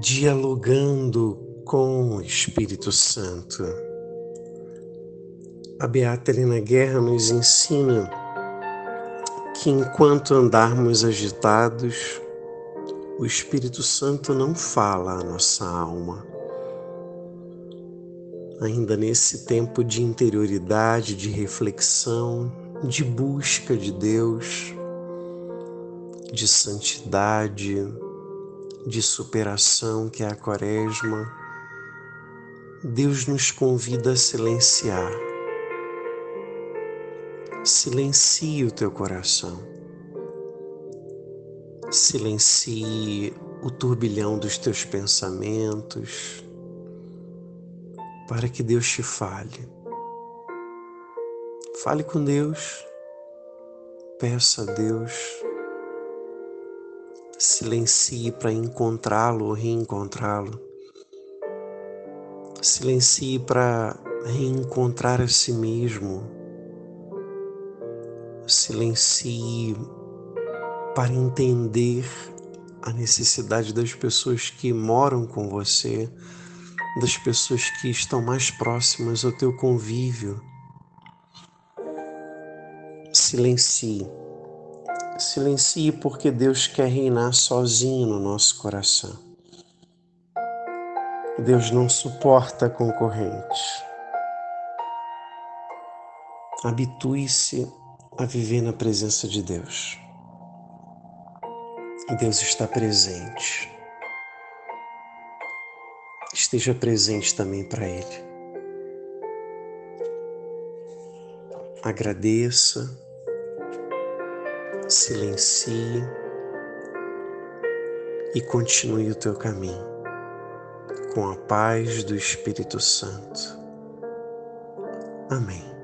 dialogando com o Espírito Santo. A Beata Helena Guerra nos ensina que enquanto andarmos agitados, o Espírito Santo não fala à nossa alma. Ainda nesse tempo de interioridade, de reflexão, de busca de Deus, de santidade, de superação que é a Quaresma, Deus nos convida a silenciar. Silencie o teu coração. Silencie o turbilhão dos teus pensamentos para que Deus te fale. Fale com Deus, peça a Deus, silencie para encontrá-lo ou reencontrá-lo, silencie para reencontrar a si mesmo, silencie para entender a necessidade das pessoas que moram com você, das pessoas que estão mais próximas ao teu convívio. Silencie. Silencie porque Deus quer reinar sozinho no nosso coração. Deus não suporta concorrentes. Habitue-se a viver na presença de Deus. Deus está presente. Esteja presente também para Ele. Agradeça silencie e continue o teu caminho com a paz do Espírito Santo. Amém.